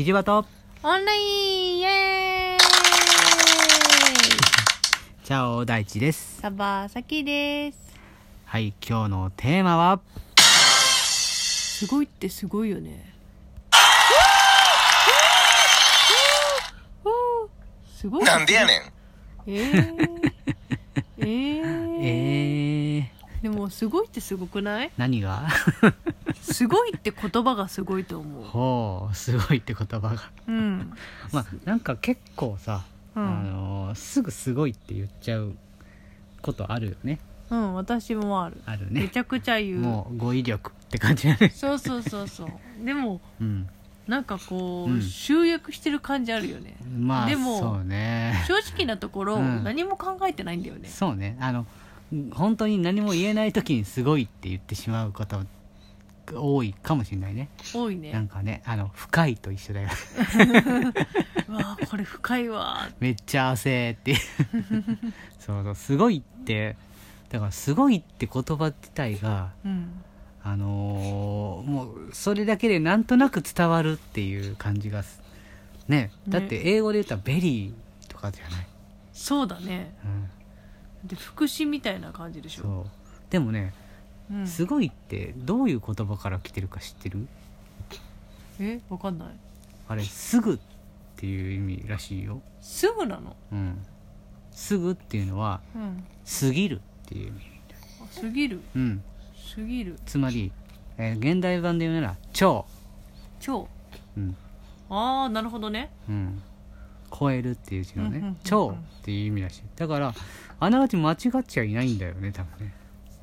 キジバトオンラインイエーイ！チャオ大地です。サバサキです。はい今日のテーマは？すごいってすごいよね。すごいなんでやねん。えー、えー、えー、でもすごいってすごくない？何が？すごいって言葉がすごいと思う。ほうすごいって言葉が。うん。まあなんか結構さ、うん。あのーすぐすごいって言っちゃうことあるよね。うん私もある。あるね。めちゃくちゃ言う。もう語彙力って感じだね。そうそうそうそう。でもうん。なんかこう、うん。集約してる感じあるよね。まあでもそうね。正直なところ、うん。何も考えてないんだよね。そうね。あの本当に何も言えない時にすごいって言ってしまうことが多いかもしれないね。多いね。なんかねあの深いと一緒だよ。うわあこれ深いわ。めっちゃ汗って そうそうすごいって。だからすごいって言葉自体がうん。あのーもうそれだけでなんとなく伝わるっていう感じがすね。だって英語で言ったらベリーとかじゃない、そうだね。うん、で副詞みたいな感じでしょ。そう。でもねうん、すごいってどういう言葉から来てるか知ってる？えわかんない。あれすぐっていう意味らしいよ、すぐなの？うん、すぐっていうのはうん。過ぎるっていう意味。あ過ぎる？うん。過ぎる。つまり、えー現代版で言うなら超。超。うん。ああなるほどね。うん。超えるっていう字のね、うんうんうんうん。超っていう意味らしい。だからあながち間違っちゃいないんだよね多分ね。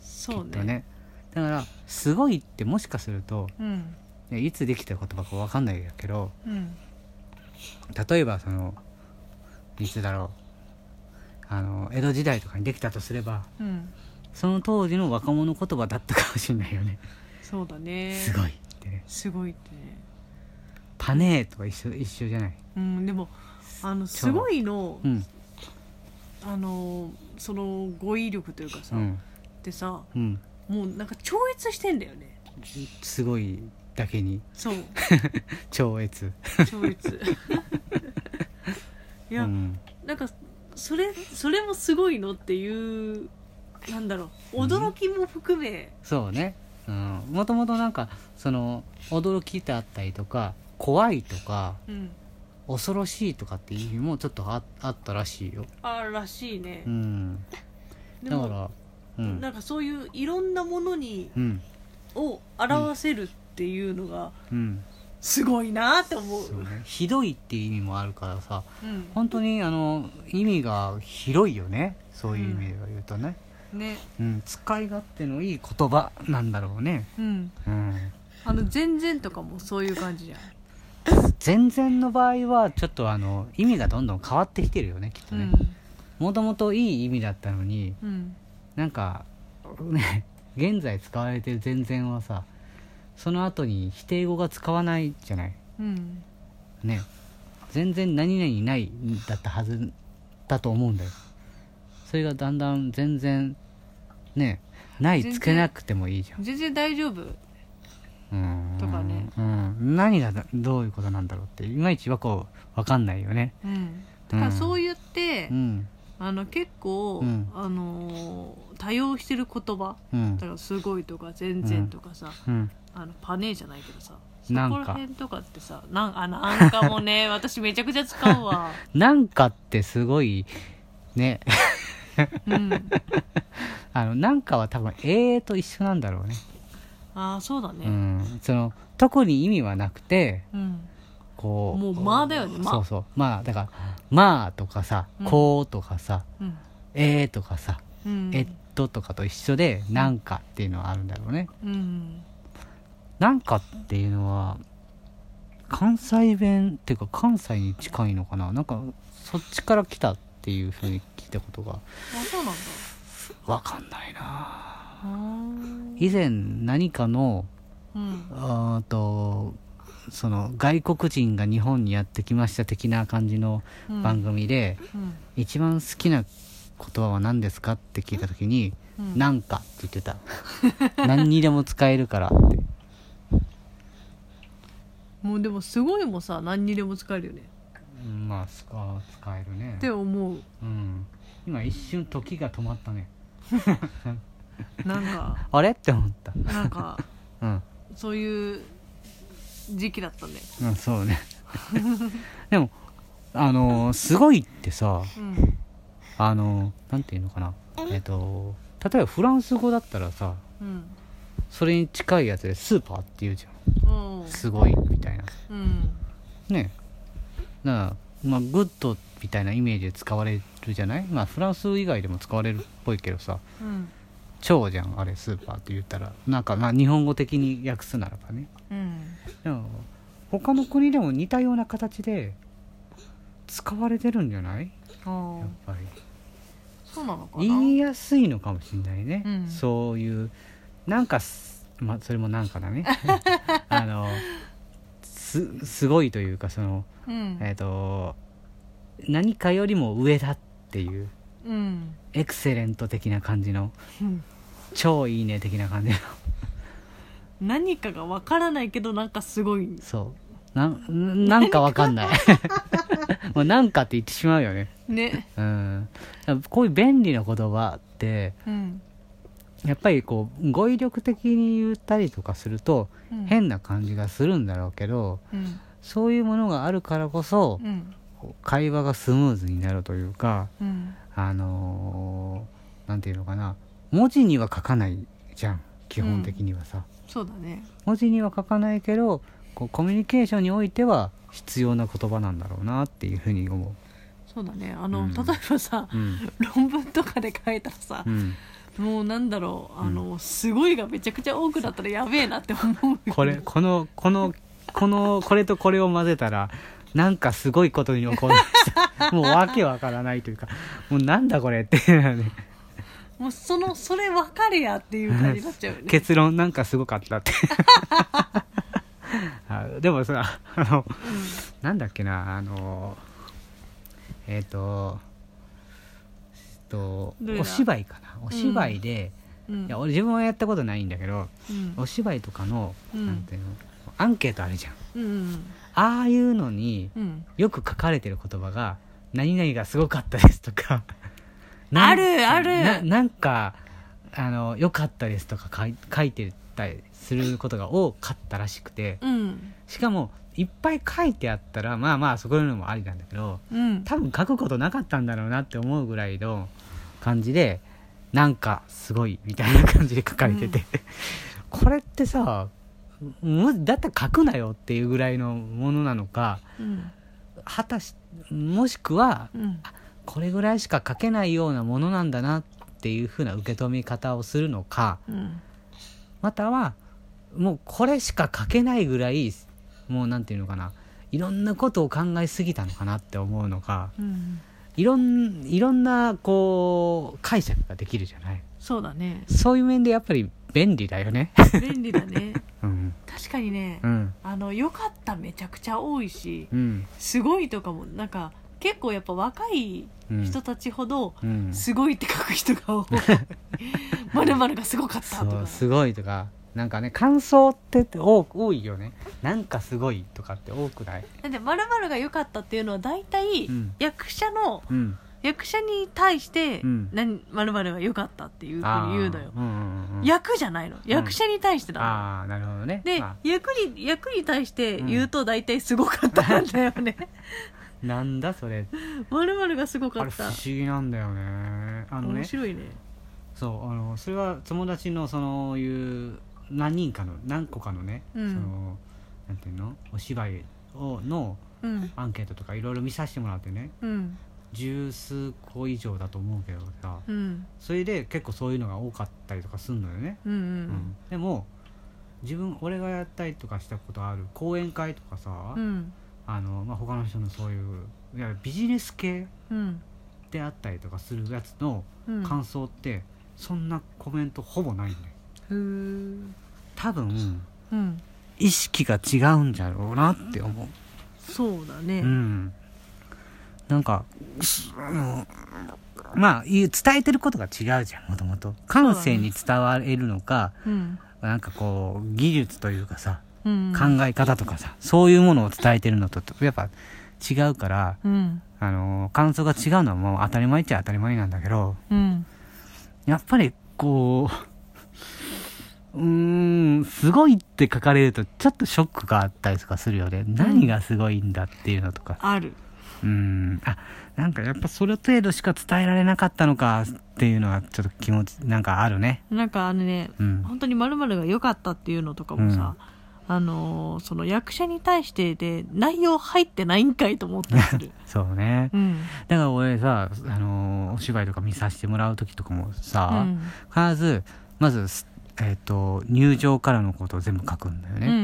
そうね。きっとねだからすごいってもしかするとうん。ねいつできた言葉か分かんないけどうん。例えばそのいつだろう。あの江戸時代とかにできたとすればうん。その当時の若者言葉だったかもしれないよね、そうだね。すごいって。ねすごいってね。パネーとか一緒一緒じゃない？うんでもあのすごいのうん。あのその語彙力というかさ、うん。ってさうんもうなんか超越してんだよね。すごいだけに。そう。超越。超越。いや、うん。なんかそれそれもすごいのっていうなんだろう。驚きも含め、そうね。うん。もともとなんかその驚きだったりとか怖いとかうん、恐ろしいとかっていう意味もちょっとああったらしいよ。あるらしいね。う、ん。だからうん。なんかそういういろんなものにうん。を表せるっていうのがうん。すごいなって思う。ね。ひどいっていう意味もあるからさうん。本当にあの意味が広いよね。そういう意味で言うとね、ね。うん、使い勝手のいい言葉なんだろうね。うん。うん。あの全然とかもそういう感じじゃん。全然の場合はちょっとあの意味がどんどん変わってきてるよねきっとね。もともといい意味だったのにうんうんなんかね 現在使われてる全然はさその後に否定語が使わないじゃない？うん。ね。全然何々ないだったはずだと思うんだよ。それがだんだん全然ねないつけなくてもいいじゃん。全然大丈夫？うんとかね。うん、何がだどういうことなんだろうっていまいちはこう分かんないよね。うん。だからそう言って、うんあの結構、うん。あのー多用してる言葉うん。だからすごいとか全然とかさ、うん。あのパネーじゃないけどさそこら辺とかってさなんあなんかもね 私めちゃくちゃ使うわ。なんかってすごいね。うん。あのなんかは多分「えー」と一緒なんだろうね。ああそうだうねん。その特に意味はなくてうん、こうもう間だよね。間そうそう。まあだから「まあ」とかさ「うん。こう」とかさうん「えー」とかさうん「えっと」とかと一緒で「なんか」っていうのはあるんだろうね。うん。なんかっていうのは関西弁っていうか関西に近いのかな。なんかそっちから来たっていうふうに聞いたことが。あそうなんだ。わかんないな。以前何かのうん。とその外国人が日本にやってきました的な感じのうん。番組で、うん。一番好きな言葉は何ですかって聞いた時に「うん。なんか」って言ってた。何にでも使えるからって。もうでもすごいもさ何にでも使えるよね。うんまあ使使えるね。って思う。うん。今一瞬時が止まったね。なんか。あれ？って思った。なんか。うん。そういう時期だったねうんそうね。でもあのーすごいってさうん。あのーなんていうのかな。えっ、と例えばフランス語だったらさうん。それに近いやつでスーパーっていうじゃうんん。すごいみたいな。うん。ね。だからまあグッドみたいなイメージで使われるじゃない？まあフランス以外でも使われるっぽいけどさ。うん超じゃんあれスーパーって言ったらなんかまあ日本語的に訳すならばね。うん。でも他の国でも似たような形で使われてるんじゃない？あやっあぱり。そうなのかな？言いやすいのかもしれないね、うん。そういうなんかすまあそれもなんかだね。あのすすごいというかそのうん。えっ、と何かよりも上だっていう。うん。エクセレント的な感じの。うん超いいね的な感じ。の何かがわからないけどなんかすごい。そう。なんなんかわかんない。もうなんかって言ってしまうよね。ね。うん。こういう便利な言葉ってうん。やっぱりこう語彙力的に言ったりとかするとうん。変な感じがするんだろうけどうん。そういうものがあるからこそ会話がスムーズになるというかうん。あのーなんていうのかな文字には書かないじゃん基本的にはさ、そうだね。文字には書かないけどこうコミュニケーションにおいては必要な言葉なんだろうなっていうふうに思そうだね。あの、うん。例えばさう、うん。論文とかで書いたらさう、ん、もうなんだろうあの、すごいがめちゃくちゃ多くなったらやべえなって思うこれこのこのこのこれとこれを混ぜたらなんかすごいことに起こる。もうわけわからないというかもうなんだこれっていうねもうそのそれ分かれやっていう感じになっちゃうよね。結論なんかすごかったって。あ でもさあのなんだっけなあのえっ、とえっとどれだ？お芝居かな。お芝居で、うん。いや俺自分はやったことないんだけどうん。お芝居とかの、うん。なんていうのアンケートあるじゃんうん。ああいうのにうん。よく書かれてる言葉が「何々がすごかったです」とかあるある。ななんかあの良かったですとか書い書いてたりすることが多かったらしくて。うん。しかもいっぱい書いてあったらまあまあそういうのもありなんだけどうん。多分書くことなかったんだろうなって思うぐらいの感じでなんかすごいみたいな感じで書かれてて、これってさむだったら書くなよっていうぐらいのものなのかうん。果たしもしくはうんこれぐらいしか書けないようなものなんだなっていう風な受け止め方をするのかうん。またはもうこれしか書けないぐらいもうなんていうのかないろんなことを考えすぎたのかなって思うのかうん。いろんいろんなこう解釈ができるじゃない。そうだね。そういう面でやっぱり便利だよね。便利だね。うん。確かにね。うん。あの良かっためちゃくちゃ多いしうん。すごいとかもなんか結構やっぱ若いうん人たちほどうん。すごいって書く人が多い。まるまるがすごかったとか。すごいとか。なんかね感想って多多いよね。なんかすごいとかって多くない？だってまるまるが良かったっていうのは大体うん。役者のうん。役者に対してうん。まるまるが良かったっていうふうに言うのよ。うんうんうん役じゃないの。役者に対してだの。ああなるほどね。で、ま役に役に対して言うと大体すごかったなんだよね。あ なんだそれ。まるまるがすごかあれ不思議なんだよね。あのね面白いね。そうあのそれは友達のそのいう何人かの何個かのね、うん。そのなんていうの？お芝居をのうん。アンケートとかいろいろ見させてもらってね。うん。十数個以上だと思うけどさ。うん。それで結構そういうのが多かったりとかすんのよね、うんううん。ん。でも自分俺がやったりとかしたことある講演会とかさ、うんあのまあ、他の人のそういういやビジネス系うんであったりとかするやつのうん。感想ってそんなコメントほぼないんだよ多分うん。意識が違うんじゃろうなって思そうだね。ううん。なんかまあ伝えてることが違うじゃんもともと感性に伝われるのか、うん。なんかこう技術というかさうん考え方とかさ、そういうものを伝えてるのとやっぱ違うから、うんあの感想が違うのはもう当たり前っちゃ当たり前なんだけどうんやっぱりこう うーんすごいって書かれるとちょっとショックがあったりとかするよね。何がすごいんだっていうのとか。ある。うーん。あなんかやっぱそれ程度しか伝えられなかったのかっていうのはちょっと気持ちなんかあるね。なんかあのねうん。本当に〇〇が良かったっていうのとかもさ、あのーその役者に対してで内容入ってないんかいと思ったりするそうね。うん。だから俺さ、あのーお芝居とか見させてもらう時とかもうさ、ん。必ずまず、えっと入場からのことを全部書くんだよね、うん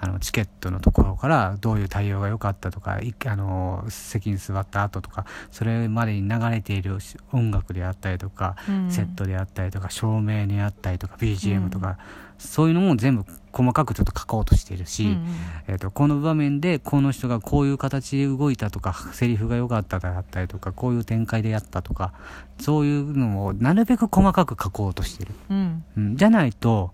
あのチケットのところからどういう対応が良かったとかいあの席に座った後とかそれまでに流れている音楽であったりとか、うん。セットであったりとか照明にあったりとか BGM とか、そういうのも全部細かくちょっと書こうとしているし、うんえー、とこの場面でこの人がこういう形で動いたとかセリフが良かったであったりとかこういう展開でやったとかそういうのをなるべく細かく書こうとしてる、うん。うん、じゃないと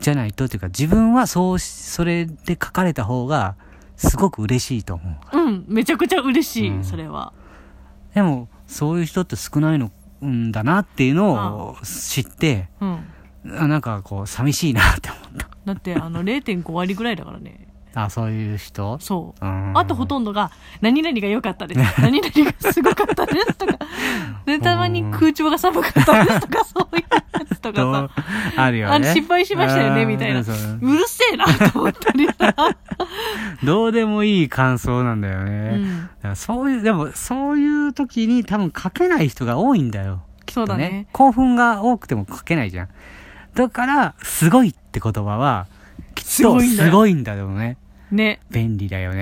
じゃないとっていうか自分はそうしそれで書かれた方がすごく嬉しいと思ううんめちゃくちゃ嬉しい、うん。それは。でもそういう人って少ないのんだなっていうのを知ってうん。あなんかこう寂しいなって思っだってあの 0.5割ぐらいだからね。たあそういう人？そう。うん。あとほとんどが、何々が良かったです。何々がすごかったですとか、で、たまに空調が寒かったですとか、そういうやつととかあるよね。あの失敗しましたよねみたいな。そう。るせえなと思ったりさ。どうでもいい感想なんだよね。うん。そういう、でもそういう時に多分書けない人が多いんだよ。きっとそうだね。興奮が多くても書けないじゃん。だから、すごいって言葉は、すごいんだよすごいんだよね。ね。便利だよね。